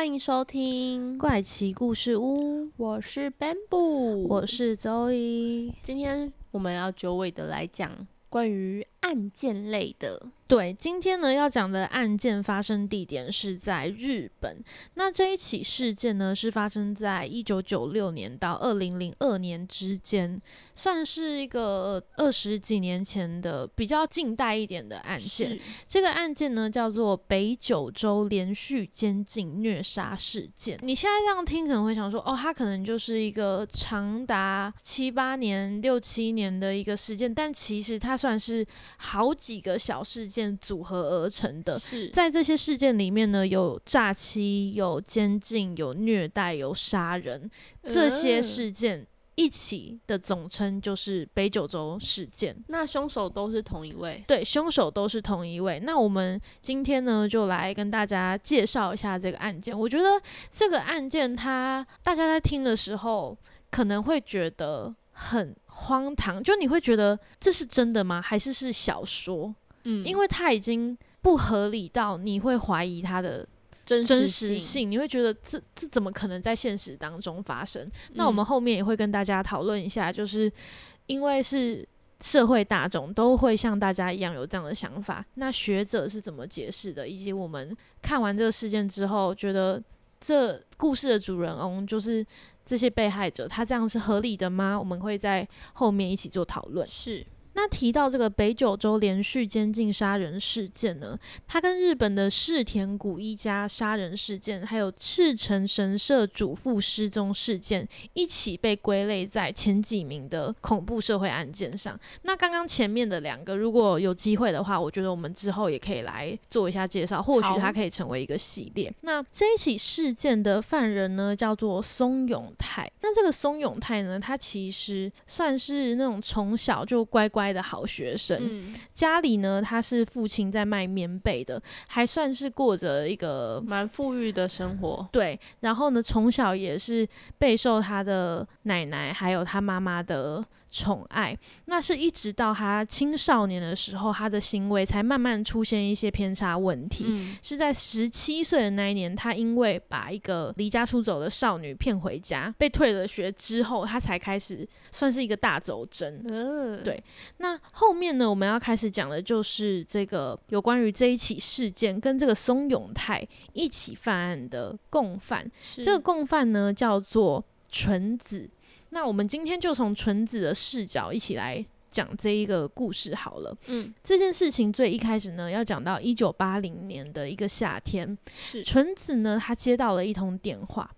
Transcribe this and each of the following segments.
欢迎收听怪奇故事屋，我是 Bamboo，我是周一。今天我们要久违的来讲关于案件类的。对，今天呢要讲的案件发生地点是在日本。那这一起事件呢是发生在一九九六年到二零零二年之间，算是一个二十几年前的比较近代一点的案件。这个案件呢叫做北九州连续监禁虐杀事件。你现在这样听可能会想说，哦，它可能就是一个长达七八年、六七年的一个事件，但其实它算是好几个小事件。组合而成的，在这些事件里面呢，有诈欺、有监禁、有虐待、有杀人，这些事件一起的总称就是北九州事件。那凶手都是同一位？对，凶手都是同一位。那我们今天呢，就来跟大家介绍一下这个案件。我觉得这个案件，它大家在听的时候可能会觉得很荒唐，就你会觉得这是真的吗？还是是小说？嗯，因为他已经不合理到你会怀疑他的真真实性，你会觉得这这怎么可能在现实当中发生？那我们后面也会跟大家讨论一下，就是因为是社会大众都会像大家一样有这样的想法，那学者是怎么解释的？以及我们看完这个事件之后，觉得这故事的主人翁就是这些被害者，他这样是合理的吗？我们会在后面一起做讨论。是。那提到这个北九州连续监禁杀人事件呢，它跟日本的世田谷一家杀人事件，还有赤城神社主妇失踪事件一起被归类在前几名的恐怖社会案件上。那刚刚前面的两个，如果有机会的话，我觉得我们之后也可以来做一下介绍，或许它可以成为一个系列。那这一起事件的犯人呢，叫做松永泰。那这个松永泰呢，他其实算是那种从小就乖乖。乖的好学生，家里呢，他是父亲在卖棉被的，还算是过着一个蛮富裕的生活。对，然后呢，从小也是备受他的奶奶还有他妈妈的。宠爱，那是一直到他青少年的时候，他的行为才慢慢出现一些偏差问题。嗯，是在十七岁的那一年，他因为把一个离家出走的少女骗回家，被退了学之后，他才开始算是一个大走针。嗯，对。那后面呢，我们要开始讲的就是这个有关于这一起事件跟这个松永泰一起犯案的共犯。这个共犯呢，叫做纯子。那我们今天就从纯子的视角一起来讲这一个故事好了。嗯，这件事情最一开始呢，要讲到一九八零年的一个夏天，是纯子呢，她接到了一通电话。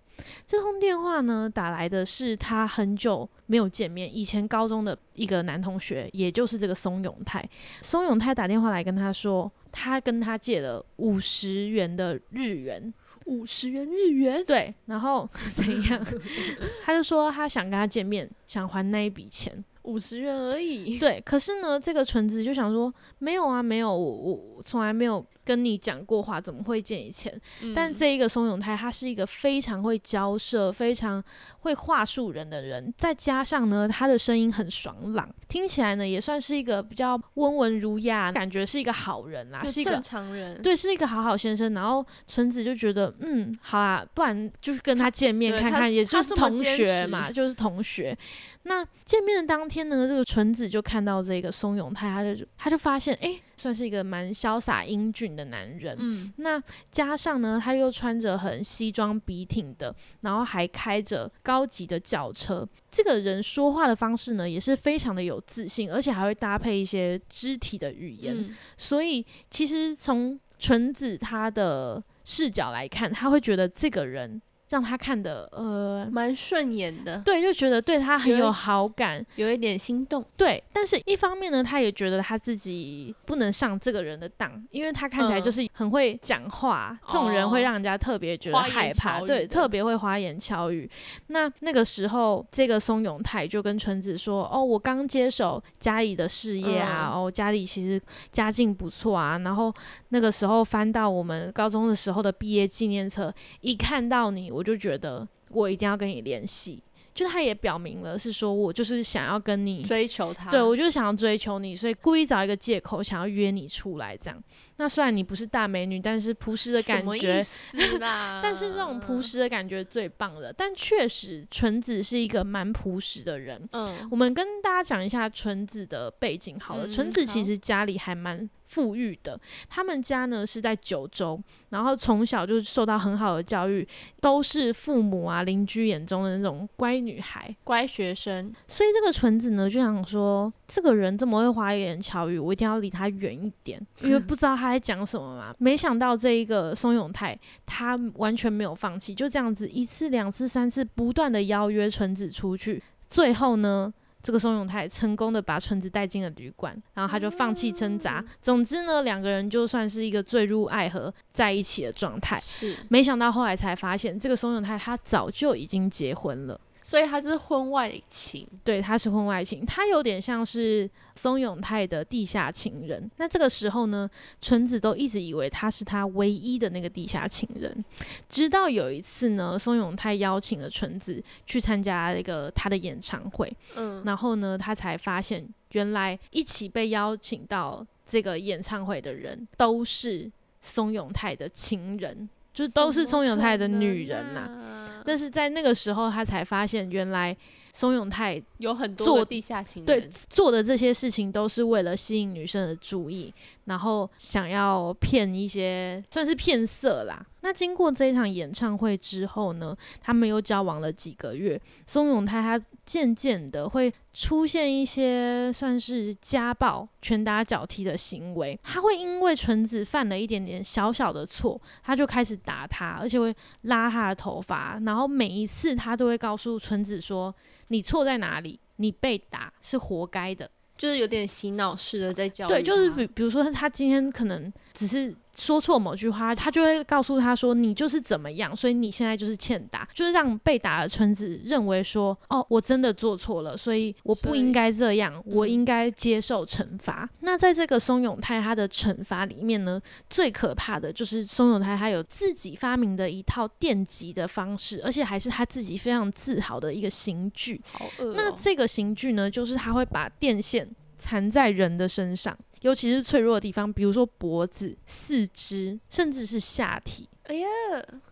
这通电话呢，打来的是他很久没有见面，以前高中的一个男同学，也就是这个松永泰。松永泰打电话来跟他说，他跟他借了五十元的日元。五十元日元，对，然后 怎样？他就说他想跟他见面，想还那一笔钱，五十元而已。对，可是呢，这个纯子就想说，没有啊，没有，我我从来没有。跟你讲过话，怎么会借你钱？但这一个松永泰，他是一个非常会交涉、非常会话术人的人，再加上呢，他的声音很爽朗，听起来呢也算是一个比较温文儒雅，感觉是一个好人啦，是一个正常人，对，是一个好好先生。然后纯子就觉得，嗯，好啦，不然就是跟他见面看看，也就是同学嘛，就是同学。那见面的当天呢，这个纯子就看到这个松永泰，他就他就发现，哎。算是一个蛮潇洒英俊的男人，嗯，那加上呢，他又穿着很西装笔挺的，然后还开着高级的轿车。这个人说话的方式呢，也是非常的有自信，而且还会搭配一些肢体的语言。所以，其实从纯子他的视角来看，他会觉得这个人让他看的呃，蛮顺眼的，对，就觉得对他很有好感，有一点心动。对。但是一方面呢，他也觉得他自己不能上这个人的当，因为他看起来嗯就是很会讲话，这种人会让人家特别觉得害怕，对，特别会花言巧语。那那个时候，这个松永泰就跟纯子说：“哦，我刚接手家里的事业啊，嗯哦，家里其实家境不错啊。然后那个时候翻到我们高中的时候的毕业纪念册，一看到你，我就觉得我一定要跟你联系。就他也表明了，是说我就是想要跟你追求他，对我就是想要追求你，所以故意找一个借口想要约你出来这样。那虽然你不是大美女，但是朴实的感觉？但是那种朴，实的感觉最棒的。但确实，纯子是一个蛮朴实的人。嗯，我们跟大家讲一下纯子的背景好了。嗯纯子其实家里还蛮富裕的，他们家呢是在九州，然后从小就受到很好的教育，都是父母啊邻居眼中的那种乖女孩。乖学生，所以这个纯子呢就想说，这个人这么会花言巧语，我一定要离他远一点，因为 不知道他在讲什么嘛。没想到这一个松永泰，他完全没有放弃，就这样子一次、两次、三次不断的邀约纯子出去，最后呢。这个松永泰成功的把纯子带进了旅馆，然后他就放弃挣扎。总之呢，两个人就算是一个坠入爱河在一起的状态。是，没想到后来才发现，这个松永泰他早就已经结婚了。所以他就是婚外情，对，他是婚外情，他有点像是松永泰的地下情人。那这个时候呢，纯子都一直以为他是他唯一的那个地下情人，直到有一次呢，松永泰邀请了纯子去参加那个他的演唱会，嗯，然后呢，他才发现原来一起被邀请到这个演唱会的人都是松永泰的情人，就都是松永泰的女人呐、呐、但是在那个时候，他才发现原来松永泰有很多做地下情对，做的这些事情都是为了吸引女生的注意，然后想要骗一些算是骗色啦。那经过这一场演唱会之后呢，他们又交往了几个月。松永泰他渐渐的会出现一些算是家暴、拳打脚踢的行为，他会因为纯子犯了一点点小小的错，他就开始打他，而且会拉他的头发，然后每一次他都会告诉纯子说：“你错在哪里？你被打是活该的。”就是有点洗脑式的在教育，对，就是比比如说他今天可能只是说错某句话，他就会告诉他说你就是怎么样，所以你现在就是欠打，就是让被打的村子认为说哦，我真的做错了，所以我不应该这样，我嗯应该接受惩罚。那在这个松永泰他的惩罚里面呢，最可怕的就是松永泰他有自己发明的一套电击的方式，而且还是他自己非常自豪的一个刑具。好恶、哦。那这个刑具呢，就是他会把电线缠在人的身上，尤其是脆弱的地方，比如说脖子、四肢，甚至是下体。哎呀，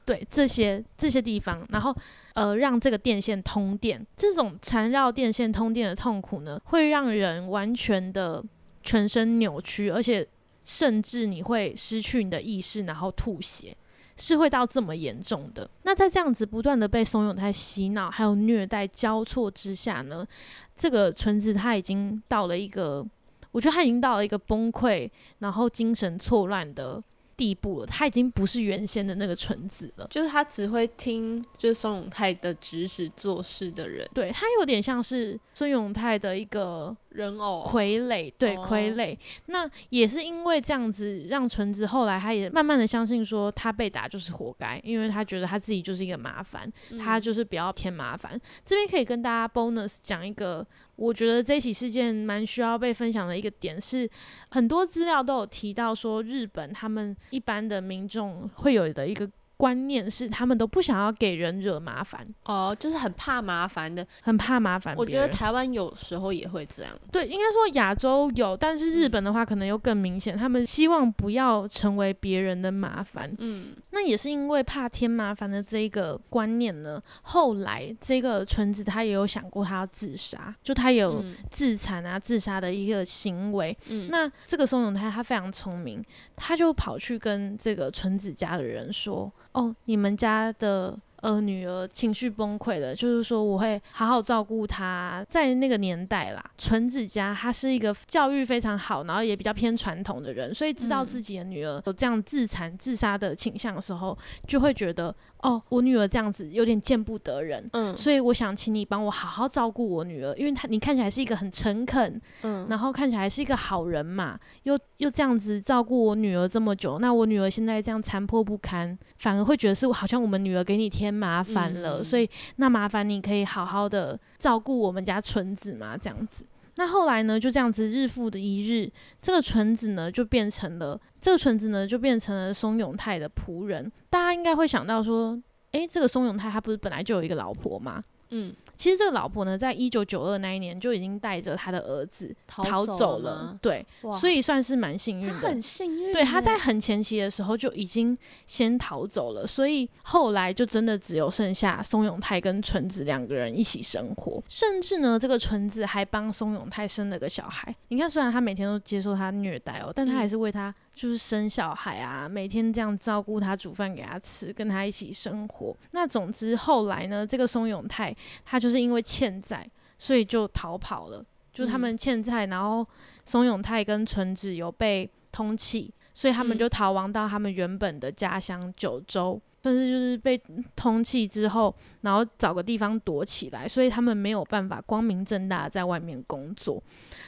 对这些这些地方，然后呃让这个电线通电，这种缠绕电线通电的痛苦呢，会让人完全的全身扭曲，而且甚至你会失去你的意识，然后吐血。是会到这么严重的。那在这样子不断的被怂恿太洗脑还有虐待交错之下呢，这个纯子他已经到了一个，我觉得他已经到了一个崩溃，然后精神错乱的地步了。他已经不是原先的那个纯子了。就是他只会听就是孙永泰的指使做事的人对他有点像是孙永泰的一个人偶，傀儡，对哦傀儡。那也是因为这样子，让纯子后来他也慢慢的相信说，他被打就是活该，因为他觉得他自己就是一个麻烦，他嗯就是不要添麻烦。这边可以跟大家 bonus 讲一个，我觉得这起事件蛮需要被分享的一个点是，很多资料都有提到说，日本他们一般的民众会有的一个。观念是，他们都不想要给人惹麻烦，哦，就是很怕麻烦的。很怕麻烦。我觉得台湾有时候也会这样，对，应该说亚洲有，但是日嗯本的话可能又更明显，他们希望不要成为别人的麻烦。嗯，那也是因为怕添麻烦的这一个观念呢，后来这个纯子他也有想过他要自杀，就他有嗯自残啊、自杀的一个行为。嗯，那这个松永泰他非常聪明，他就跑去跟这个纯子家的人说：“哦，你们家的呃女儿情绪崩溃了，就是说我会好好照顾她。在那个年代啦，纯子家她是一个教育非常好，然后也比较偏传统的人，所以知道自己的女儿有这样自残自杀的倾向的时候，就会觉得哦，我女儿这样子有点见不得人，嗯。所以我想请你帮我好好照顾我女儿，因为她你看起来是一个很诚恳，嗯。然后看起来是一个好人嘛，又又这样子照顾我女儿这么久，那我女儿现在这样残破不堪，反而会觉得是好像我们女儿给你添麻烦了，嗯所以那麻烦你可以好好的照顾我们家纯子嘛，这样子。那后来呢，就这样子日复的一日，这个纯子呢就变成了这个纯子呢就变成了松永泰的仆人。大家应该会想到说，诶，这个松永泰他不是本来就有一个老婆吗？嗯，其实这个老婆呢，在一九九二那一年就已经带着他的儿子逃走走了，对，所以算是蛮幸运的他很。幸运，对，他在很前期的时候就已经先逃走了，所以后来就真的只有剩下松永泰跟纯子两个人一起生活，甚至呢，这个纯子还帮松永泰生了个小孩。你看，虽然他每天都接受他虐待哦，但他还嗯是为他就是生小孩啊，每天这样照顾他，煮饭给他吃，跟他一起生活。那总之后来呢，这个松永泰他就是因为欠债，所以就逃跑了。就他嗯们欠债，然后松永泰跟纯子有被通缉，所以他们嗯就逃亡到他们原本的家乡九州。但是就是被通缉之后，然后找个地方躲起来，所以他们没有办法光明正大在外面工作。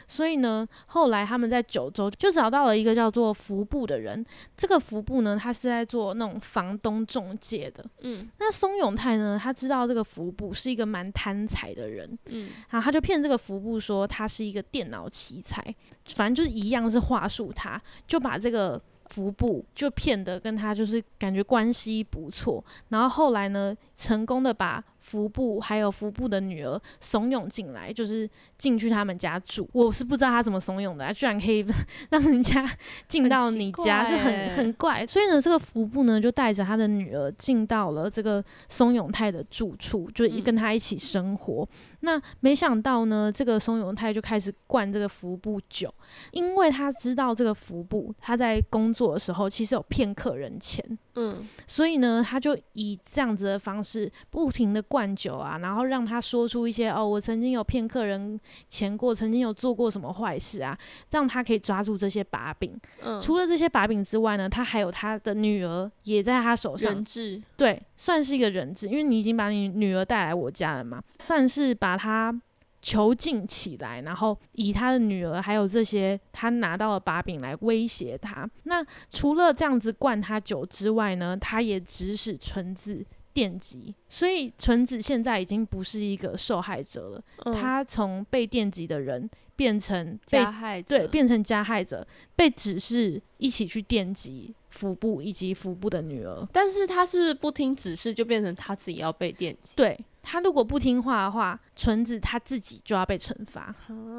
所以呢，后来他们在九州就找到了一个叫做服部的人。这个服部呢，他是在做那种房东中介的。嗯那松永泰呢，他知道这个服部是一个蛮贪财的人，嗯然后他就骗这个服部说他是一个电脑奇才，反正就是一样是话术他，就把这个服部就骗得跟他就是感觉关系不错，然后后来呢，成功的把服部还有服部的女儿怂恿进来，就是进去他们家住。我是不知道他怎么怂恿的、啊，居然可以 让人家进到你家，就很欸很怪。所以呢，这个服部呢就带着他的女儿进到了这个松永泰的住处，就嗯跟他一起生活。那没想到呢，这个松永泰就开始灌这个服部酒，因为他知道这个服部他在工作的时候其实有骗客人钱，嗯。所以呢，他就以这样子的方式不停的灌酒啊，然后让他说出一些哦，我曾经有骗客人钱过，曾经有做过什么坏事啊，让他可以抓住这些把柄。嗯，除了这些把柄之外呢，他还有他的女儿也在他手上。人，质，对，算是一个人质，因为你已经把你女儿带来我家了嘛，算是把她囚禁起来，然后以他的女儿还有这些他拿到的把柄来威胁他。那除了这样子灌他酒之外呢，他也指使纯子电击，所以纯子现在已经不是一个受害者了，嗯他从被电击的人变成被加害者，对，变成加害者，被指示一起去电击腹部以及腹部的女儿。但是他是不是不听指示，就变成他自己要被电击，对他如果不听话的话，纯子他自己就要被惩罚，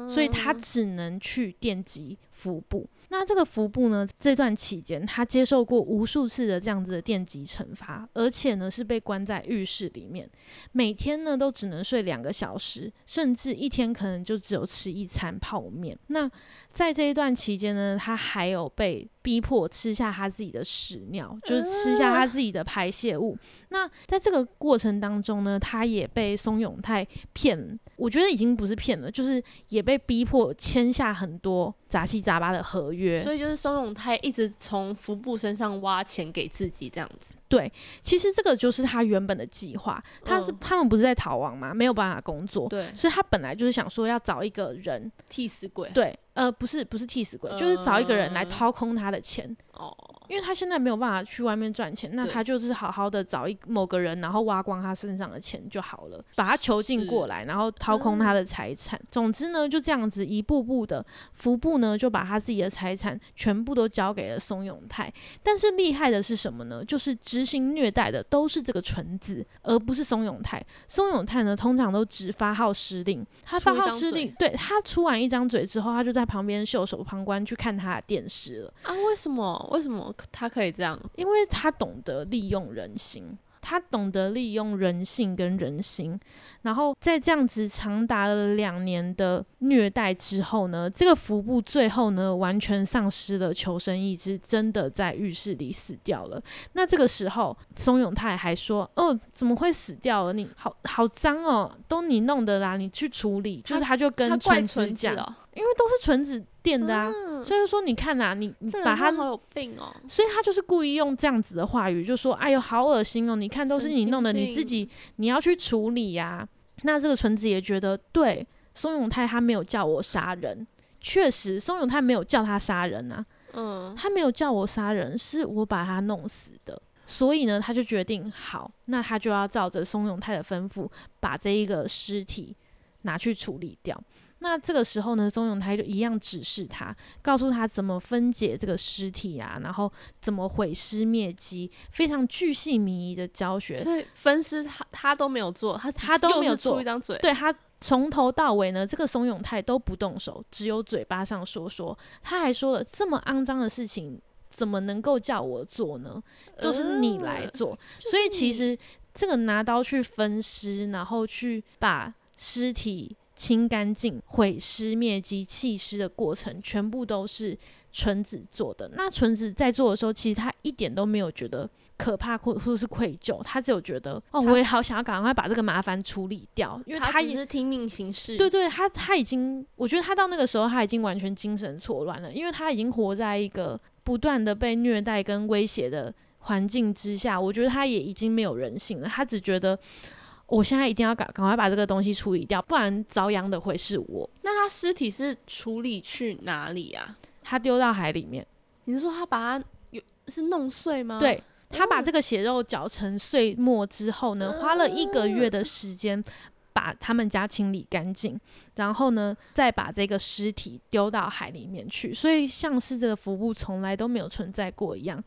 所以他只能去电击腹部。那这个服部呢，这段期间他接受过无数次的这样子的电击惩罚，而且呢是被关在浴室里面，每天呢都只能睡两个小时，甚至一天可能就只有吃一餐泡面。那在这一段期间呢，他还有被逼迫吃下他自己的屎尿，就是吃下他自己的排泄物。那在这个过程当中呢，他也被松永泰骗，我觉得已经不是骗了，就是也被逼迫签下很多杂七杂八的合约。所以就是松永泰一直从服部身上挖钱给自己这样子，对其实这个就是他原本的计划，他是、嗯。他们不是在逃亡吗？没有办法工作，对，所以他本来就是想说要找一个人，替死鬼，对，呃，不是不是替死鬼，就是找一个人来嗯掏空他的钱。哦，因为他现在没有办法去外面赚钱，那他就是好好的找一某个人，然后挖光他身上的钱就好了，把他囚禁过来，然后掏空他的财产。总之呢，就这样子一步步的，服部呢就把他自己的财产全部都交给了松永泰。但是厉害的是什么呢？就是执行虐待的都是这个纯子，而不是松永泰。松永泰呢，通常都只发号施令，他发号施令，对他出完一张嘴之后，他就在旁边袖手旁观去看他的电视了。啊，为什么？为什么他可以这样？因为他懂得利用人心，他懂得利用人性跟人心，然后在这样子长达了两年的虐待之后呢，这个服部最后呢完全丧失了求生意志，真的在浴室里死掉了。那这个时候，松永泰还说：“哦，怎么会死掉了？你好好脏哦，都你弄的啦，你去处理。”就是他就跟纯子讲，哦，因为都是纯子垫的啊，嗯所以说你看呐、你你把他好有病哦，所以他就是故意用这样子的话语，就说：“哎呦，好恶心哦！你看都是你弄的，你自己你要去处理呀、那这个纯子也觉得，对，松永泰他没有叫我杀人，确实，松永泰没有叫他杀人啊，嗯，他没有叫我杀人，是我把他弄死的。所以呢，他就决定好，那他就要照着松永泰的吩咐，把这一个尸体拿去处理掉。那这个时候呢，松永泰就一样指示他，告诉他怎么分解这个尸体啊，然后怎么毁尸灭迹，非常巨细靡遗的教学。所以分尸他他都没有做，他他都没有做出一张嘴，对他从头到尾呢，这个松永泰都不动手，只有嘴巴上说说。他还说了这么肮脏的事情，怎么能够叫我做呢？都是你来呃做。就是所以其实这个拿刀去分尸，然后去把尸体清干净、毁尸灭迹、弃尸的过程，全部都是纯子做的。那纯子在做的时候，其实他一点都没有觉得。可怕或或是愧疚，他只有觉得哦，我也好想要赶快把这个麻烦处理掉，因为他只是听命行事，对对，他他已经，我觉得他到那个时候他已经完全精神错乱了，因为他已经活在一个不断的被虐待跟威胁的环境之下，我觉得他也已经没有人性了，他只觉得我现在一定要赶赶快把这个东西处理掉，不然遭殃的会是我。那他尸体是处理去哪里啊？他丢到海里面，你是说他把它有是弄碎吗？对。他把哦这个血肉搅成碎末之后呢，花了一个月的时间把他们家清理干净，然后呢，再把这个尸体丢到海里面去，所以像是这个服务从来都没有存在过一样，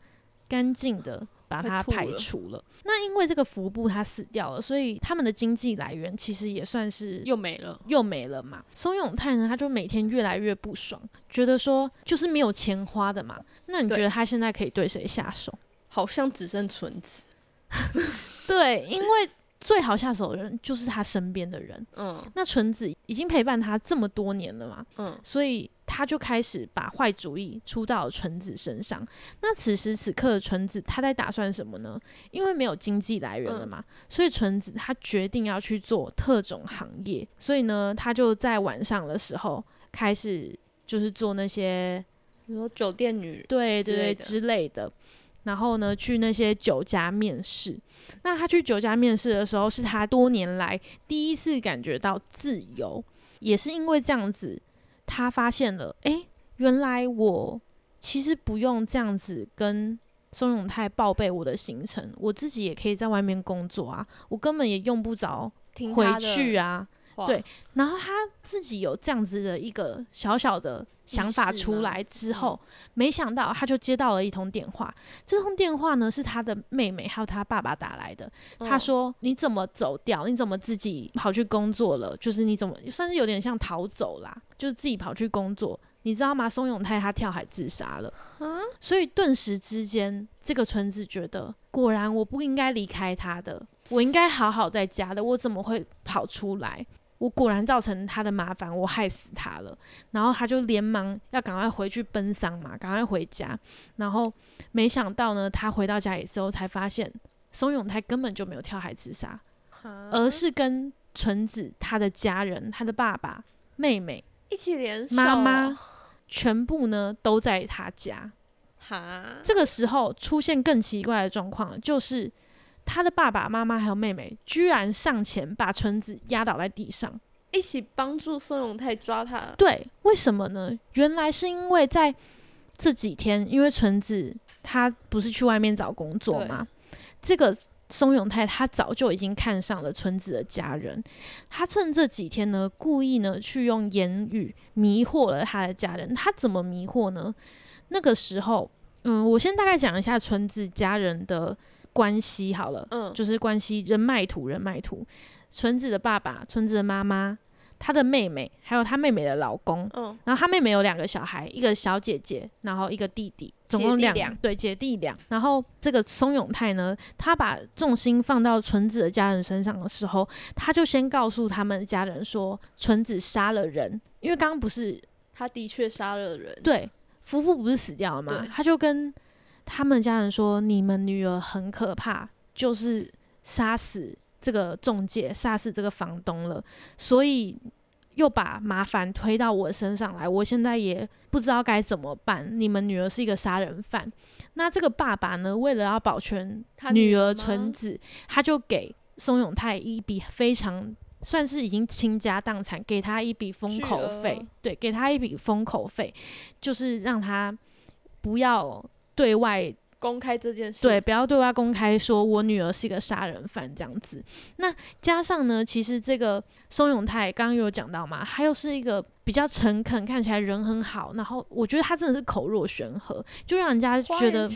干净的把它排除了。那因为这个服部他死掉了，所以他们的经济来源其实也算是又没了。又没了嘛。松永泰呢，他就每天越来越不爽，觉得说就是没有钱花的嘛。那你觉得他现在可以对谁下手？好像只剩纯子，对，因为最好下手的人就是他身边的人。嗯那纯子已经陪伴他这么多年了嘛，嗯，所以他就开始把坏主意出到了纯子身上。那此时此刻的纯子，他在打算什么呢？因为没有经济来源了嘛，所以纯子他决定要去做特种行业。所以呢，他就在晚上的时候开始就是做那些你说酒店女，对对之类的。然后呢，去那些酒家面试。那他去酒家面试的时候，是他多年来第一次感觉到自由，也是因为这样子，他发现了，诶，原来我其实不用这样子跟松永泰报备我的行程，我自己也可以在外面工作啊，我根本也用不着回去啊。话对然后他自己有这样子的一个小小的想法出来之后，没想到他就接到了一通电话。这通电话呢是他的妹妹还有他爸爸打来的。他嗯说：“你怎么走掉？你怎么自己跑去工作了？就是你怎么算是有点像逃走啦，就是自己跑去工作。你知道吗？松永泰他跳海自杀了。啊，所以顿时之间，这个村子觉得，果然我不应该离开他的，我应该好好在家的，我怎么会跑出来？我果然造成他的麻烦，我害死他了。然后他就连忙要赶快回去奔丧嘛，赶快回家。然后没想到呢，他回到家里之后才发现，松永泰根本就没有跳海自杀，而而是跟纯子他的家人、他的爸爸、妹妹、一起联手妈妈哦，全部呢都在他家。哈，这个时候出现更奇怪的状况，就是他的爸爸妈妈还有妹妹居然上前把纯子压倒在地上。一起帮助宋永泰抓他，对，为什么呢？原来是因为在这几天，因为纯子他不是去外面找工作吗？这个松永泰他早就已经看上了纯子的家人，他趁这几天呢，故意呢去用言语迷惑了他的家人。他怎么迷惑呢？那个时候，嗯，我先大概讲一下纯子家人的关系好了，嗯，就是关系人脉图，人脉图。纯子的爸爸、纯子的妈妈，她的妹妹，还有她妹妹的老公。嗯，然后她妹妹有两个小孩，一个小姐姐，然后一个弟弟，总共两对姐弟俩。然后这个松永泰呢，他把重心放到纯子的家人身上的时候，他就先告诉他们家人说，纯子杀了人，因为刚刚不是他的确杀了人。对夫妇不是死掉了吗？他就跟他们家人说，你们女儿很可怕，就是杀死这个中介，杀死这个房东了，所以又把麻烦推到我身上来，我现在也不知道该怎么办。你们女儿是一个杀人犯，那这个爸爸呢，为了要保全女儿儿吗？纯子，他就给松永泰一笔非常算是已经倾家荡产，给他一笔封口费，对，给他一笔封口费，就是让他不要对外公开这件事，对，不要对外公开说我女儿是一个杀人犯这样子。那加上呢，其实这个松永泰刚刚有讲到嘛，他又是一个比较诚恳，看起来人很好，然后我觉得他真的是口若悬河，就让人家觉得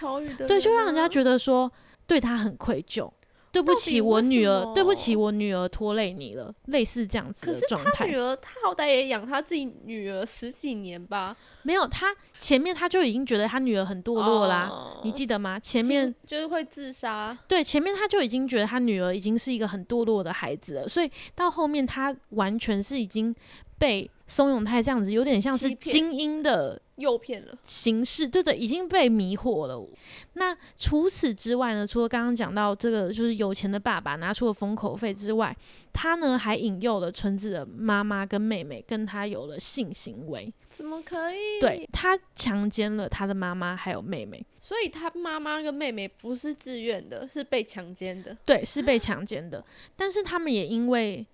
对，就让人家啊觉得说对他很愧疚。对不起，我女儿，对不起，我女儿拖累你了，类似这样子的可是他女。儿，他好歹也养他自己女儿十几年吧，没有，他前面他就已经觉得他女儿很堕落啦，哦你记得吗？前面就是会自杀，对，前面他就已经觉得他女儿已经是一个很堕落的孩子了，所以到后面他完全是已经被松永泰这样子，有点像是精英的诱骗了。形式，对对，已经被迷惑了。那除此之外呢，除了刚刚讲到这个就是有钱的爸爸拿出了封口费之外，他呢还引诱了纯子的妈妈跟妹妹跟他有了性行为，怎么可以？对，他强奸了他的妈妈还有妹妹。所以他妈妈跟妹妹不是自愿的，是被强奸的。对，是被强奸的，但是他们也因为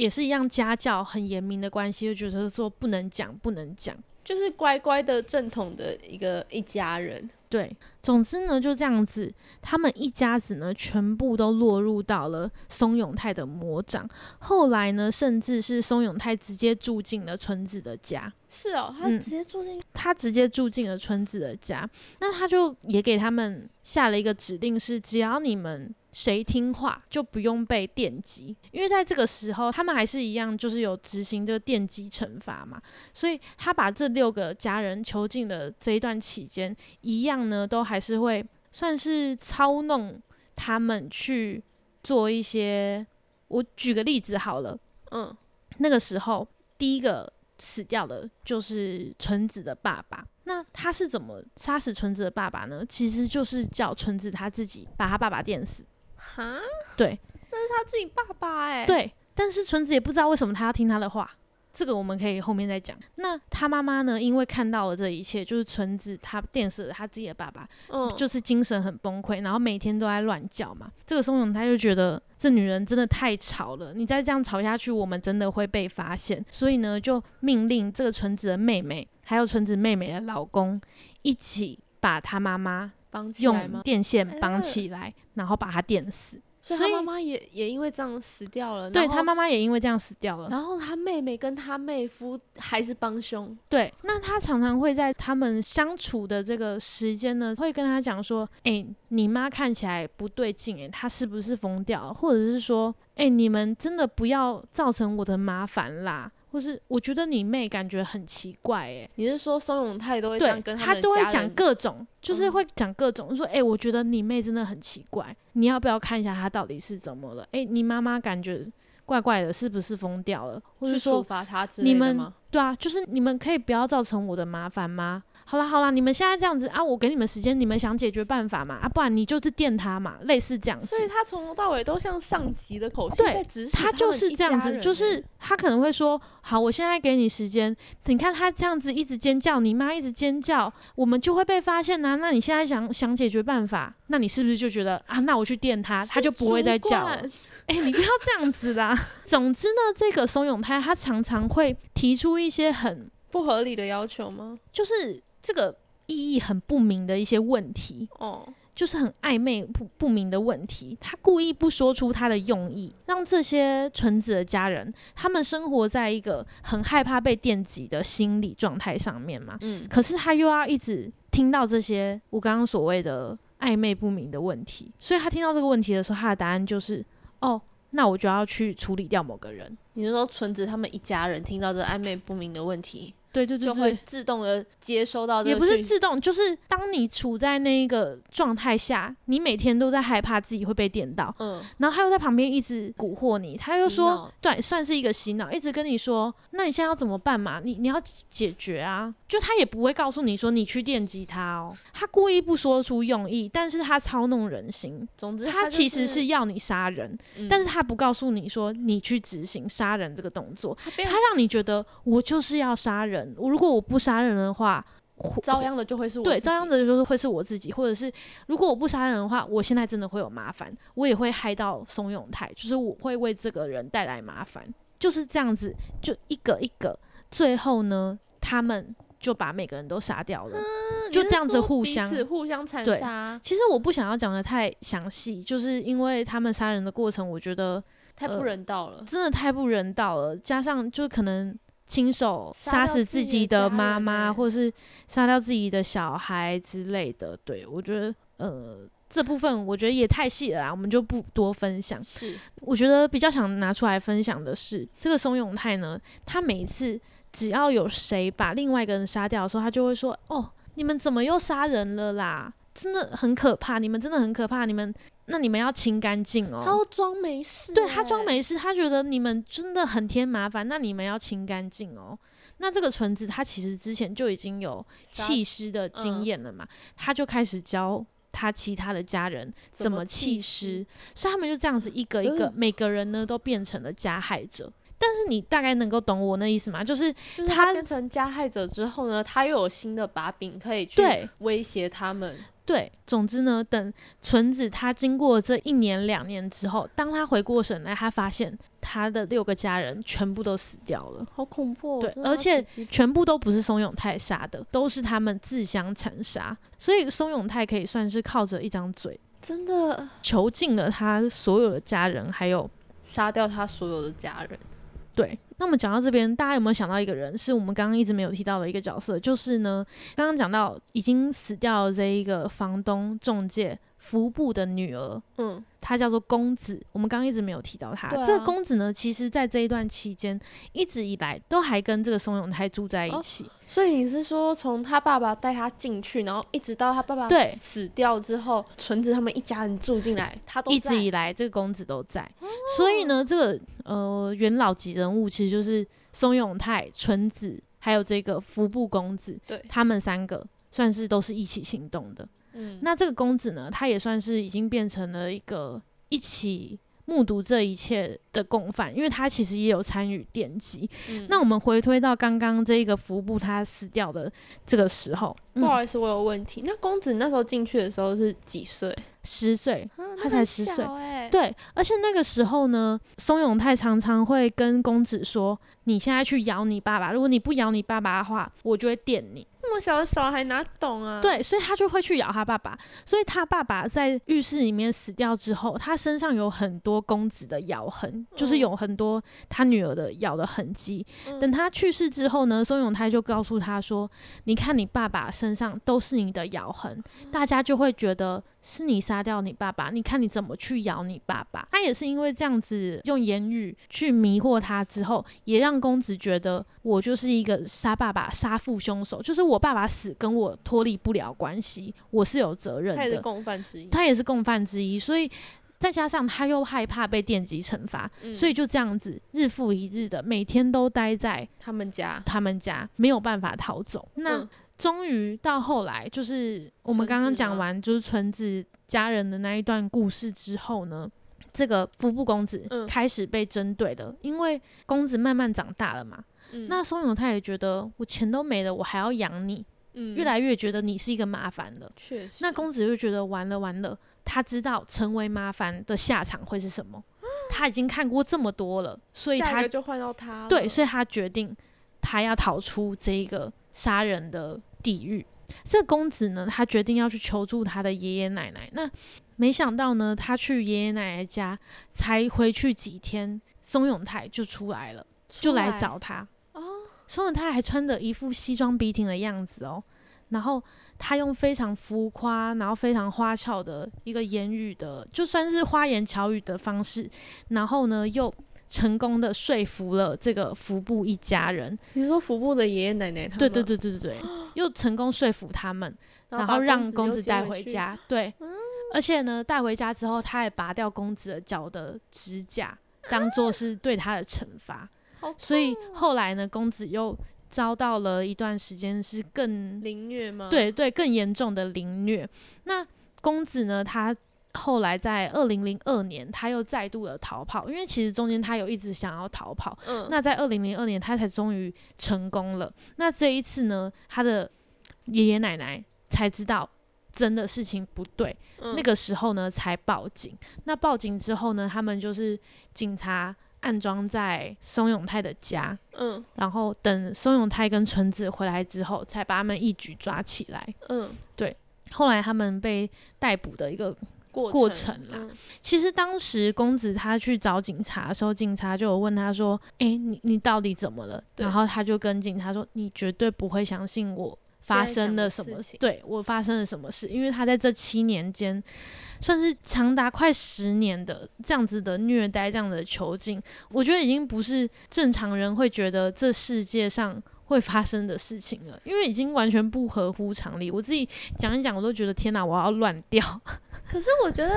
也是一样家教很严明的关系，就觉得说不能讲，不能讲。就是乖乖的正统的一个一家人，对，总之呢就这样子，他们一家子呢全部都落入到了松永泰的魔掌。后来呢，甚至是松永泰直接住进了村子的家。是哦，他嗯直接住进，他直接住进了村子的家，那他就也给他们下了一个指令是，只要你们谁听话，就不用被电击，因为在这个时候，他们还是一样，就是有执行这个电击惩罚嘛，所以他把这六个家人囚禁的这一段期间，一样呢，都还是会算是操弄他们去做一些，我举个例子好了，嗯，那个时候第一个死掉的就是纯子的爸爸。那他是怎么杀死纯子的爸爸呢？其实就是叫纯子他自己把他爸爸电死。哈，对那是他自己爸爸哎，，对，但是纯子也不知道为什么他要听他的话。这个我们可以后面再讲。那他妈妈呢？因为看到了这一切，就是纯子他电死了他自己的爸爸，嗯，就是精神很崩溃，然后每天都在乱叫嘛。这个松永他就觉得这女人真的太吵了，你再这样吵下去，我们真的会被发现。所以呢，就命令这个纯子的妹妹，还有纯子妹妹的老公，一起把他妈妈绑起来用？电线绑呃起来，然后把他电死。所以他妈妈也也因为这样死掉了，对他妈妈也因为这样死掉了。然后他妹妹跟他妹夫还是帮凶，对，那他常常会在他们相处的这个时间呢，会跟他讲说：“哎、你妈看起来不对劲，哎，她是不是疯掉了？或者是说，哎、你们真的不要造成我的麻烦啦。”或是我觉得你妹感觉很奇怪，哎，你是说松永泰都会这样，跟他都会讲各种，就是嗯会讲各种，说：“哎、我觉得你妹真的很奇怪，你要不要看一下她到底是怎么了？哎、你妈妈感觉怪怪的，是不是疯掉了？或者说你们？对啊，就是你们可以不要造成我的麻烦吗？好啦好啦，你们现在这样子啊，我给你们时间，你们想解决办法嘛？啊，不然你就是电他嘛，类似这样子。所以他从头到尾都像上级的口气对在指使他就是这样子，就是欸他可能会说，好，我现在给你时间，你看他这样子一直尖叫，你妈一直尖叫，我们就会被发现呐、那你现在想想解决办法，那你是不是就觉得啊，那我去电他，他就不会再叫了？管 哎、你不要这样子啦。总之呢，这个松永泰他常常会提出一些很不合理的要求吗？就是这个意义很不明的一些问题，哦，就是很暧昧不不明的问题。他故意不说出他的用意，让这些纯子的家人他们生活在一个很害怕被电击的心理状态上面嘛。嗯，可是他又要一直听到这些我刚刚所谓的暧昧不明的问题，所以他听到这个问题的时候，他的答案就是：哦，那我就要去处理掉某个人。你你是说纯子他们一家人听到这暧昧不明的问题，对对对就会，自动的接收到也不是自动，就是当你处在那个状态下，你每天都在害怕自己会被电到，嗯，然后他又在旁边一直蛊惑你，他又说，对，算是一个洗脑，一直跟你说，那你现在要怎么办嘛？你你要解决啊，就他也不会告诉你说你去电击他哦，他故意不说出用意，但是他操弄人心，总之他就其实是要你杀人，嗯。但是他不告诉你说你去执行杀人这个动作，他他让你觉得我就是要杀人，我如果我不杀人的话，会遭殃的就会是我对，遭殃的就是会是我自己，或者是如果我不杀人的话，我现在真的会有麻烦，我也会害到松永泰，就是我会为这个人带来麻烦，就是这样子，就一个一个，最后呢，他们就把每个人都杀掉了。嗯就这样子互相互相残对杀，其实我不想要讲的太详细，就是因为他们杀人的过程，我觉得太不呃人道了。真的太不人道了，加上就可能亲手杀死自自己的妈妈，欸或者是杀掉自己的小孩之类的。对我觉得，呃，这部分我觉得也太细了啦，我们就不多分享。是，我觉得比较想拿出来分享的是，这个松永泰呢，他每一次只要有谁把另外一个人杀掉的时候，他就会说：“哦，你们怎么又杀人了啦？真的很可怕，你们真的很可怕，你们那你们要清干净哦。”他都装没事欸，对他装没事，他觉得你们真的很添麻烦，那你们要清干净哦。那这个纯子他其实之前就已经有杀弃尸的经嗯验了嘛，他就开始教他其他的家人怎么弃尸，所以他们就这样子一个一个，呃每个人呢都变成了加害者。但是你大概能够懂我那意思吗？就是就是他他变成加害者之后呢，他又有新的把柄可以去威胁他们。对，总之呢，等纯子他经过这一年两年之后，当他回过神来，他发现他的六个家人全部都死掉了。好恐怖、哦！对而且全部都不是松永泰杀的，都是他们自相残杀。所以松永泰可以算是靠着一张嘴真的囚禁了他所有的家人，还有杀掉他所有的家人。对。那么讲到这边，大家有没有想到一个人，是我们刚刚一直没有提到的一个角色？就是呢，刚刚讲到已经死掉的这一个房东中介服部的女儿，嗯，她叫做公子。我们刚刚一直没有提到她。啊这个公子呢，其实在这一段期间，一直以来都还跟这个松永泰住在一哦起。所以你是说，从他爸爸带他进去，然后一直到他爸爸对死掉之后，纯子他们一家人住进来，他都一直以来这个公子都在，所以呢，这个呃元老级人物其实就是松永泰、纯子，还有这个服部公子，对他们三个算是都是一起行动的。嗯，那这个公子呢，他也算是已经变成了一个一起目睹这一切的共犯，因为他其实也有参与电击。嗯那我们回推到刚刚这个服部他死掉的这个时候，嗯不好意思，我有问题。那公子那时候进去的时候是几岁？十岁，啊他才10岁哎，对，而且那个时候呢，松永太常常会跟公子说：“你现在去咬你爸爸，如果你不咬你爸爸的话，我就会电你。那么小的小孩哪懂啊？，对，所以他就会去咬他爸爸。所以他爸爸在浴室里面死掉之后，他身上有很多公子的咬痕，就是嗯有很多他女儿的咬的痕迹。嗯等他去世之后呢，宋永泰就告诉他说：“你看你爸爸身上都是你的咬痕，大家就会觉得是你杀掉你爸爸。你看你怎么去咬你爸爸？”他也是因为这样子用言语去迷惑他之后，也让公子觉得我就是一个杀爸爸、杀父凶手，就是我爸爸死跟我脱离不了关系，我是有责任他也是的。共犯之一。他也是共犯之一，所以。再加上他又害怕被电击惩罚，嗯所以就这样子日复一日的每天都待在他们家，他们家，没有办法逃走。那嗯终于到后来，就是我们刚刚讲完就是纯子家人的那一段故事之后呢，这个服部公子嗯开始被针对了，因为公子慢慢长大了嘛。嗯那松永泰也觉得我钱都没了，我还要养你，嗯越来越觉得你是一个麻烦了。确实，那公子就觉得完了完了，他知道成为麻烦的下场会是什么，他已经看过这么多了，所以他就换到他。对，所以他决定他要逃出这一个杀人的地狱。这公子呢，他决定要去求助他的爷爷奶奶。那没想到呢，他去爷爷奶奶家才回去几天，松永泰就出来了，就来找他。哦，松永泰还穿着一副西装笔挺的样子哦，然后他用非常浮夸，然后非常花俏的一个言语的，就算是花言巧语的方式，然后呢又成功的说服了这个服部一家人。你说服部的爷爷奶奶他们，对对对对对对，又成功说服他们，然后让公子带回家。对，而且呢，带回家之后，他也拔掉公子的脚的指甲，当做是对他的惩罚。所以后来呢，公子又遭到了一段时间是更凌虐吗？对对，更严重的凌虐。那公子呢，他后来在二零零二年，他又再度的逃跑，因为其实中间他有一直想要逃跑。嗯，那在二零零二年，他才终于成功了。那这一次呢，他的爷爷奶奶才知道真的事情不对，那个时候呢才报警。那报警之后呢，他们就是警察。安装在松永泰的家，嗯，然后等松永泰跟纯子回来之后，才把他们一举抓起来，嗯，对。后来他们被逮捕的一个过程啦。其实当时公子他去找警察的时候，警察就有问他说：“哎，你你到底怎么了？”然后他就跟警察说：“你绝对不会相信我。”发生了什么？对我发生了什么事？因为他在这七年间，算是长达快十年的这样子的虐待，这样的囚禁，我觉得已经不是正常人会觉得这世界上会发生的事情了，因为已经完全不合乎常理。我自己讲一讲，我都觉得天哪，我要乱掉。可是我觉得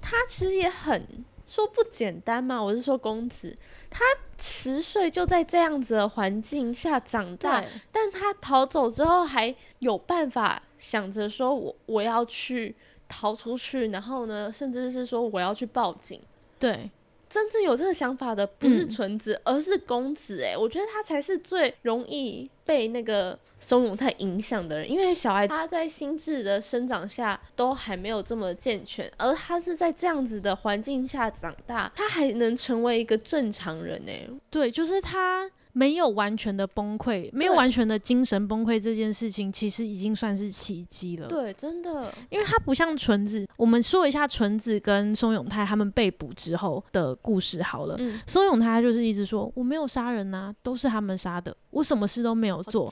他其实也很。说不简单嘛？我是说公子，他十岁就在这样子的环境下长大，但他逃走之后还有办法想着说我我要去逃出去，然后呢，甚至是说我要去报警，对。真正有这个想法的不是纯子，而是公子。哎，我觉得他才是最容易被那个松永泰影响的人，因为小孩他在心智的生长下都还没有这么健全，而他是在这样子的环境下长大，他还能成为一个正常人。哎，对，就是他。没有完全的崩溃，没有完全的精神崩溃这件事情，其实已经算是奇迹了。对，真的，因为他不像纯子。我们说一下纯子跟松永泰他们被捕之后的故事好了。嗯，松永泰就是一直说我没有杀人呐，都是他们杀的，我什么事都没有做，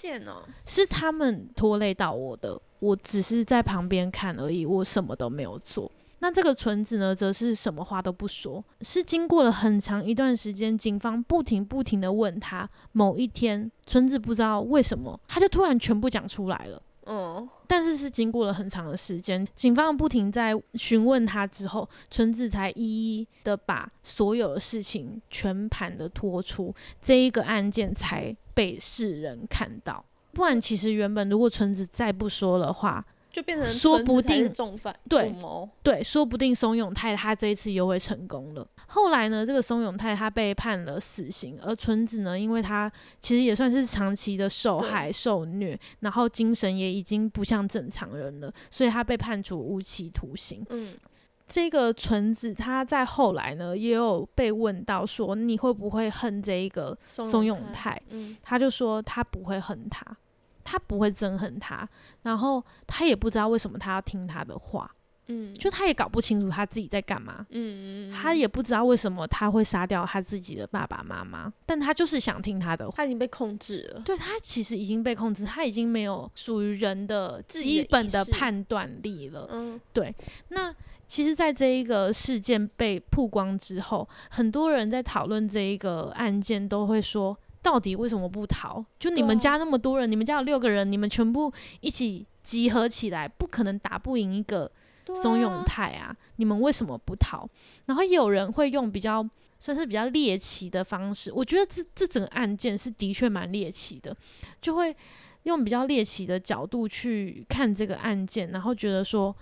是他们拖累到我的，我只是在旁边看而已，我什么都没有做。那这个纯子呢，则是什么话都不说，是经过了很长一段时间，警方不停不停的问他，某一天，纯子不知道为什么，他就突然全部讲出来了。嗯，但是是经过了很长的时间，警方不停在询问他之后，纯子才一一的把所有的事情全盘的托出，这一个案件才被世人看到。不然，其实原本如果纯子再不说的话，就变成说不定重犯，对对，说不定松永泰他这一次又会成功了。后来呢，这个松永泰他被判了死刑，而纯子呢，因为他其实也算是长期的受害受虐，然后精神也已经不像正常人了，所以他被判处无期徒刑。嗯，这个纯子他在后来呢，也有被问到说你会不会恨这一个松永泰？嗯，他就说他不会恨他。他不会憎恨他，然后他也不知道为什么他要听他的话，嗯，就他也搞不清楚他自己在干嘛，嗯嗯，他也不知道为什么他会杀掉他自己的爸爸妈妈，但他就是想听他的话，他已经被控制了，对他其实已经被控制，他已经没有属于人的基本的判断力了，嗯，对。那其实，在这一个事件被曝光之后，很多人在讨论这一个案件，都会说。到底为什么不逃？就你们家那么多人，你们家有六个人，你们全部一起集合起来，不可能打不赢一个松永泰啊！你们为什么不逃？然后也有人会用比较算是比较猎奇的方式，我觉得这这整个案件是的确蛮猎奇的，就会用比较猎奇的角度去看这个案件，然后觉得说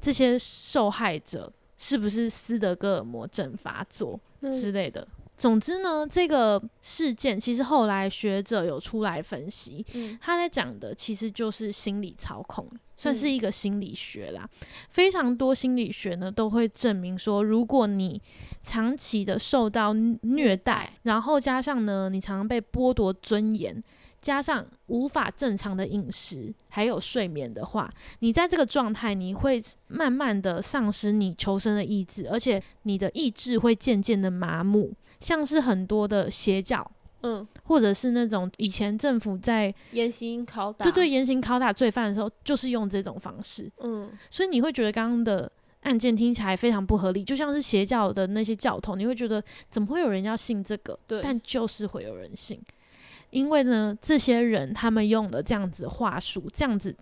这些受害者是不是斯德哥尔摩症发作之类的。总之呢，这个事件其实后来学者有出来分析，他在讲的其实就是心理操控，算是一个心理学啦。非常多心理学呢都会证明说，如果你长期的受到虐待，然后加上呢你常常被剥夺尊严，加上无法正常的饮食还有睡眠的话，你在这个状态你会慢慢的丧失你求生的意志，而且你的意志会渐渐的麻木。像是很多的邪教，嗯，或者是那种以前政府在严刑拷打，对对，严刑拷打罪犯的时候，就是用这种方式，嗯，所以你会觉得刚刚的案件听起来非常不合理，就像是邪教的那些教头，你会觉得怎么会有人要信这个？对。但就是会有人信，因为呢，这些人他们用了这样子话术，这样子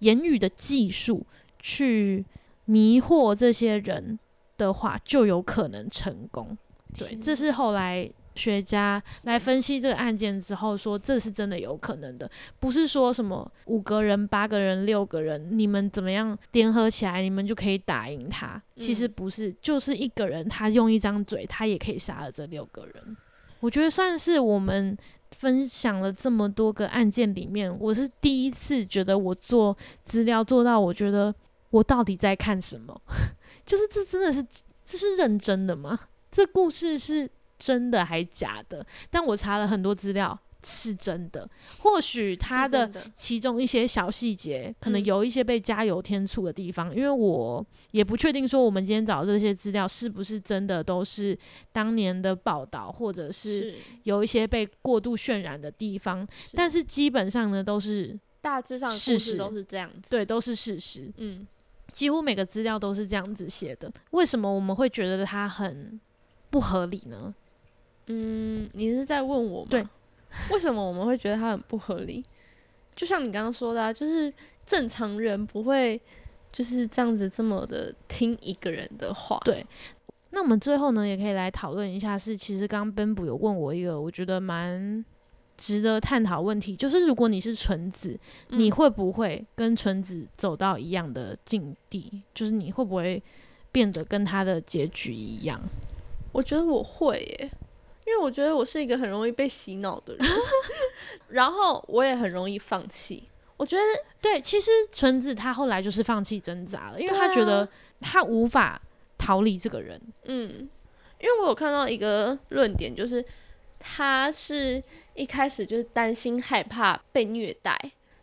言语的技术去迷惑这些人的话，就有可能成功。对，这是后来学家来分析这个案件之后说，这是真的有可能的，不是说什么五个人、八个人、六个人，你们怎么样联合起来，你们就可以打赢他。其实嗯不是，就是一个人，他用一张嘴，他也可以杀了这六个人。我觉得算是我们分享了这么多个案件里面，我是第一次觉得我做资料做到，我觉得我到底在看什么？就是这真的是这是认真的吗？这故事是真的还假的？但我查了很多资料，是真的。或许他的其中一些小细节，可能嗯有一些被加油添醋的地方，因为我也不确定说我们今天找的这些资料是不是真的都是当年的报道，或者是是，有一些被过度渲染的地方，但是基本上呢都是大致上的事实都是这样子。对，都是事实。嗯，几乎每个资料都是这样子写的。为什么我们会觉得它很不合理呢？嗯，你是在问我吗？对，为什么我们会觉得它很不合理？就像你刚刚说的、啊，就是正常人不会就是这样子这么的听一个人的话。对那我们最后呢，也可以来讨论一下是，其实刚刚 Ben 补有问我一个我觉得蛮值得探讨问题，就是如果你是纯子，嗯你会不会跟纯子走到一样的境地？就是你会不会变得跟他的结局一样？我觉得我会耶，因为我觉得我是一个很容易被洗脑的人，然后我也很容易放弃。我觉得对，其实纯子她后来就是放弃挣扎了，因为对她觉得啊她无法逃离这个人。嗯，因为我有看到一个论点，就是他是一开始就是担心害怕被虐待，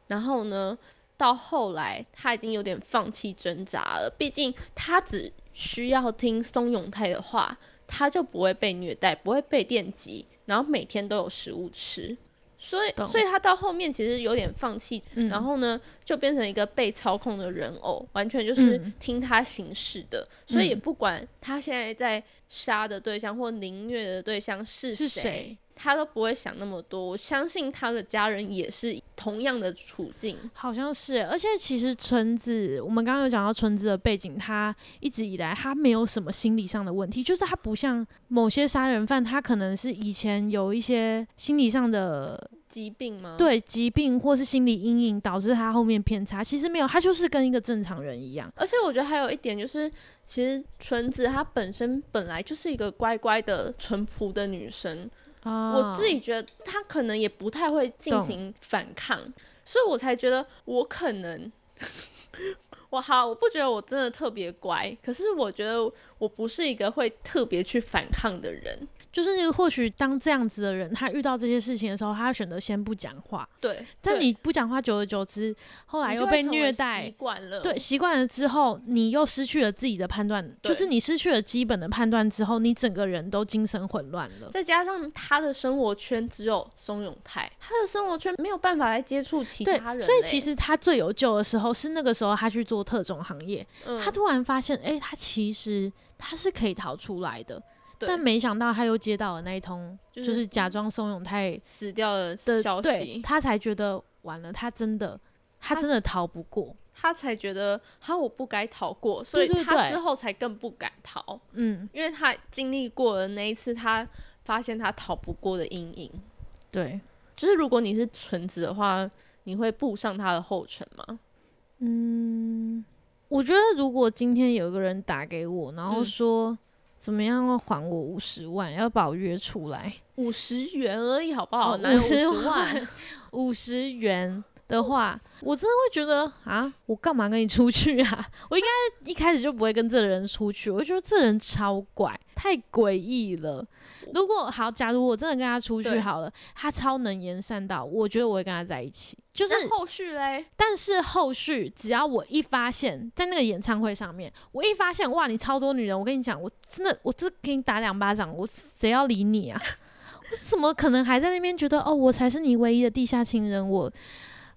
然后呢，到后来他已经有点放弃挣扎了。毕竟他只需要听松永泰的话，他就不会被虐待，不会被电击，然后每天都有食物吃。所以，所以他到后面其实有点放弃，嗯然后呢，就变成一个被操控的人偶，完全就是嗯。听他行事的，所以也嗯。不管他现在在杀的对象或凌虐的对象是谁，他都不会想那么多。我相信他的家人也是同样的处境。好像是，而且其实纯子，我们刚刚有讲到纯子的背景，他一直以来他没有什么心理上的问题，就是他不像某些杀人犯，他可能是以前有一些心理上的疾病吗？，对疾病或是心理阴影，导致他后面偏差。其实没有，他就是跟一个正常人一样。而且我觉得还有一点就是，其实纯子她本身本来就是一个乖乖的、淳朴的女生。啊我自己觉得他可能也不太会进行反抗，所以我才觉得我可能，我好，我不觉得我真的特别乖，可是我觉得我不是一个会特别去反抗的人。就是那个或许当这样子的人，他遇到这些事情的时候，他会选择先不讲话。对，但你不讲话，久而久之，后来你又被虐待习惯了，对，习惯了之后，你又失去了自己的判断，就是你失去了基本的判断之后，你整个人都精神混乱了。再加上他的生活圈只有松永泰，他的生活圈没有办法来接触其他人嘞，，所以其实他最有救的时候是那个时候他去做特种行业，嗯他突然发现，哎、他其实他是可以逃出来的，但没想到他又接到了那一通，就就是是假装宋永泰死掉的的消息，他才觉得完了，他真的他他真的逃不过。他才觉得哈我不该逃过，所以他之后才更不敢逃，嗯，因为他经历过了那一次，他发现他逃不过的阴影。对，就是如果你是纯子的话，你会步上他的后尘吗？嗯，我觉得如果今天有一个人打给我，然后嗯说、怎么样要还我五十万，要把我约出来，五十元而已，好不好？哦哪有50 50万？五十元的话，我真的会觉得啊，我干嘛跟你出去啊？我应该一开始就不会跟这个人出去，我就觉得这人超怪，太诡异了。如果好，假如我真的跟他出去好了，他超能言善道，我觉得我会跟他在一起。就是，后续嘞？但是后续只要我一发现，在那个演唱会上面，我一发现哇，你超多女人，我跟你讲，我真的，我这给你打两巴掌，我谁要理你啊？我怎么可能还在那边觉得哦，我才是你唯一的地下情人？我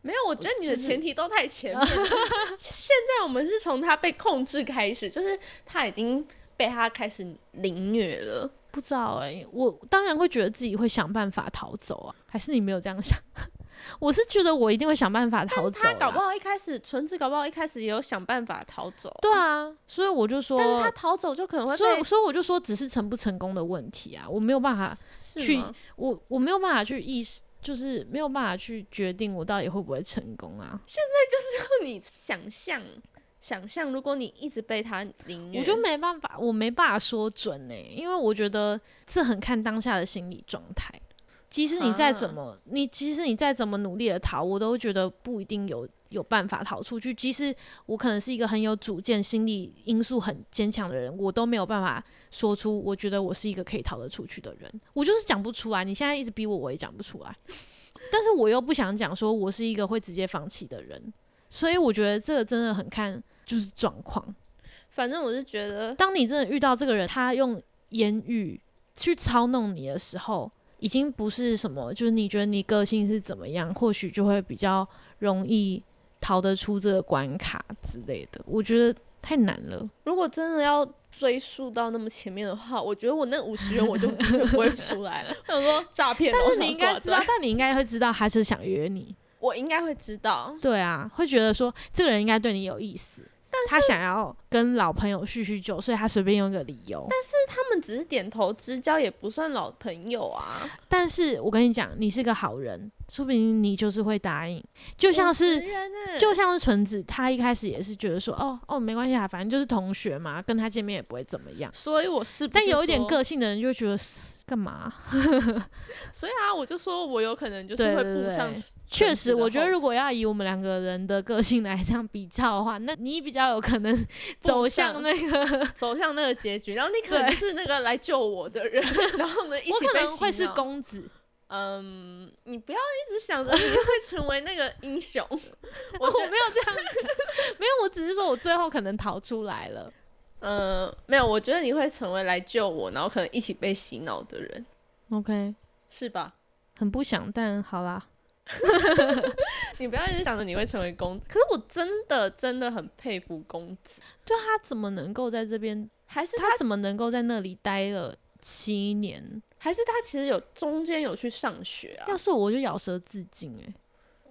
没有，我觉得你的前提都太前面了。现在我们是从他被控制开始，就是他已经被他开始凌虐了。不知道哎、我当然会觉得自己会想办法逃走啊，还是你没有这样想？我是觉得我一定会想办法逃走。他搞不好一开始纯子搞不好一开始也有想办法逃走，对啊，所以我就说，但是他逃走就可能会所以所以我就说，只是成不成功的问题啊，我没有办法，去我我没有办法去意识，就是没有办法去决定我到底会不会成功啊。现在就是要你想象想象，如果你一直被他凌虐，我就没办法，我没办法说准呢、因为我觉得这很看当下的心理状态。即使你再怎么，你即使你再怎么努力的逃，我都觉得不一定有有办法逃出去。即使我可能是一个很有主见、心理因素很坚强的人，我都没有办法说出我觉得我是一个可以逃得出去的人。我就是讲不出来。你现在一直逼我，我也讲不出来。但是我又不想讲说我是一个会直接放弃的人，所以我觉得这个真的很看就是状况。反正我是觉得，当你真的遇到这个人，他用言语去操弄你的时候，已经不是什么，就是你觉得你个性是怎么样，或许就会比较容易逃得出这个关卡之类的。我觉得太难了。如果真的要追溯到那么前面的话，我觉得我那五十元我就就不会出来了。我想说诈骗，但是你应该知道，但你应该会知道他是想约你。我应该会知道。对啊，会觉得说这个人应该对你有意思，他想要跟老朋友叙叙旧，所以他随便用一个理由。但是他们只是点头之交，也不算老朋友啊。但是我跟你讲，你是个好人，说不定你就是会答应，就像是欸就像是纯子，他一开始也是觉得说，哦哦，没关系啊，反正就是同学嘛，跟他见面也不会怎么样。所以我是不是但有一点，个性的人就会觉得干嘛？所以啊，我就说我有可能就是会步上。确实，我觉得如果果要以我们两个人的个性来这样比较的话，那你比较有可能 走向那个，走向那个结局，然后你可能是那个来救我的人，然后呢一我可起被能会是。公子。嗯，你不要一直想着你会成为那个英雄。我我没有这样讲，没有，我只是说我最后可能逃出来了。嗯，没有，我觉得你会成为来救我，然后可能一起被洗脑的人，OK，是吧？很不想，但好啦，你不要一直想着你会成为公子，可是我真的真的很佩服公子，就他怎么能够在这边，还是他他怎么能够在那里待了七年？还是他其实有中间有去上学啊要？是我就咬舌自尽哎、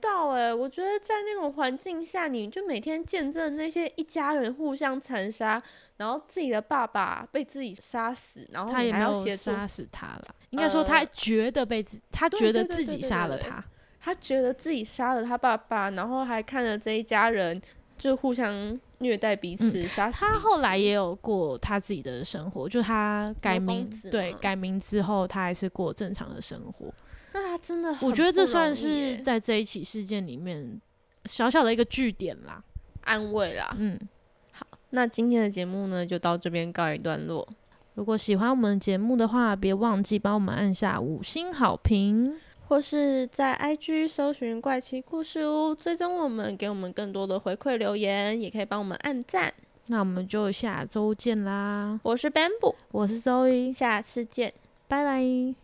到哎、我觉得在那种环境下，你就每天见证那些一家人互相残杀，然后自己的爸爸被自己杀死，然后他也没有杀死他了，应该说他觉得被自，他觉得自己杀了他。他觉得自己杀了他爸爸，然后还看着这一家人就互相虐待彼此，杀、死他后来也有过他自己的生活，就他改名对改名之后，他还是过正常的生活。那他真的很我觉得这算是在这一起事件里面小小的一个据点啦。安慰啦。嗯，好那今天的节目呢，就到这边告一段落。如果喜欢我们的节目的话，别忘记帮我们按下五星好评。或是在 IG 搜寻“怪奇故事屋”，追踪我们，给我们更多的回馈留言，也可以帮我们按赞。那我们就下周见啦！我是 Bamboo，我是 Zoe，下次见。拜拜。